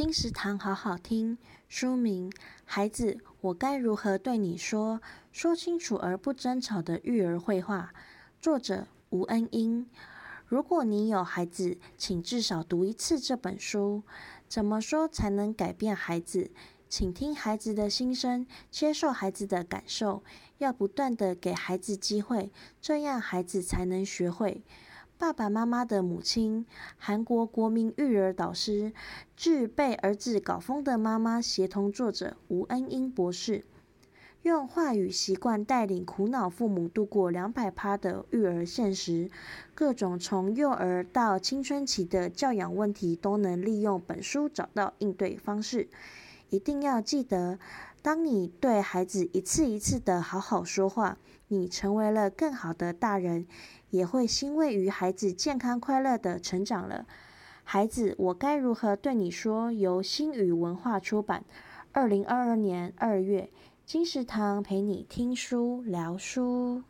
金石堂好好听。书名：孩子，我该如何对你说？说清楚而不争吵的育儿绘画。作者：吴恩英。如果你有孩子，请至少读一次这本书。怎么说才能改变孩子？请听孩子的心声，接受孩子的感受，要不断地给孩子机会，这样孩子才能学会。爸爸妈妈的母亲，韩国国民育儿导师，致被儿子搞疯的妈妈协同作者吴恩英博士。用话语习惯带领苦恼父母度过两百趴的育儿现实，各种从幼儿到青春期的教养问题都能利用本书找到应对方式。一定要记得，当你对孩子一次一次的好好说话，你成为了更好的大人，也会欣慰于孩子健康快乐的成长了。孩子，我该如何对你说？由新语文化出版，二零二二年二月。金石堂陪你听书聊书。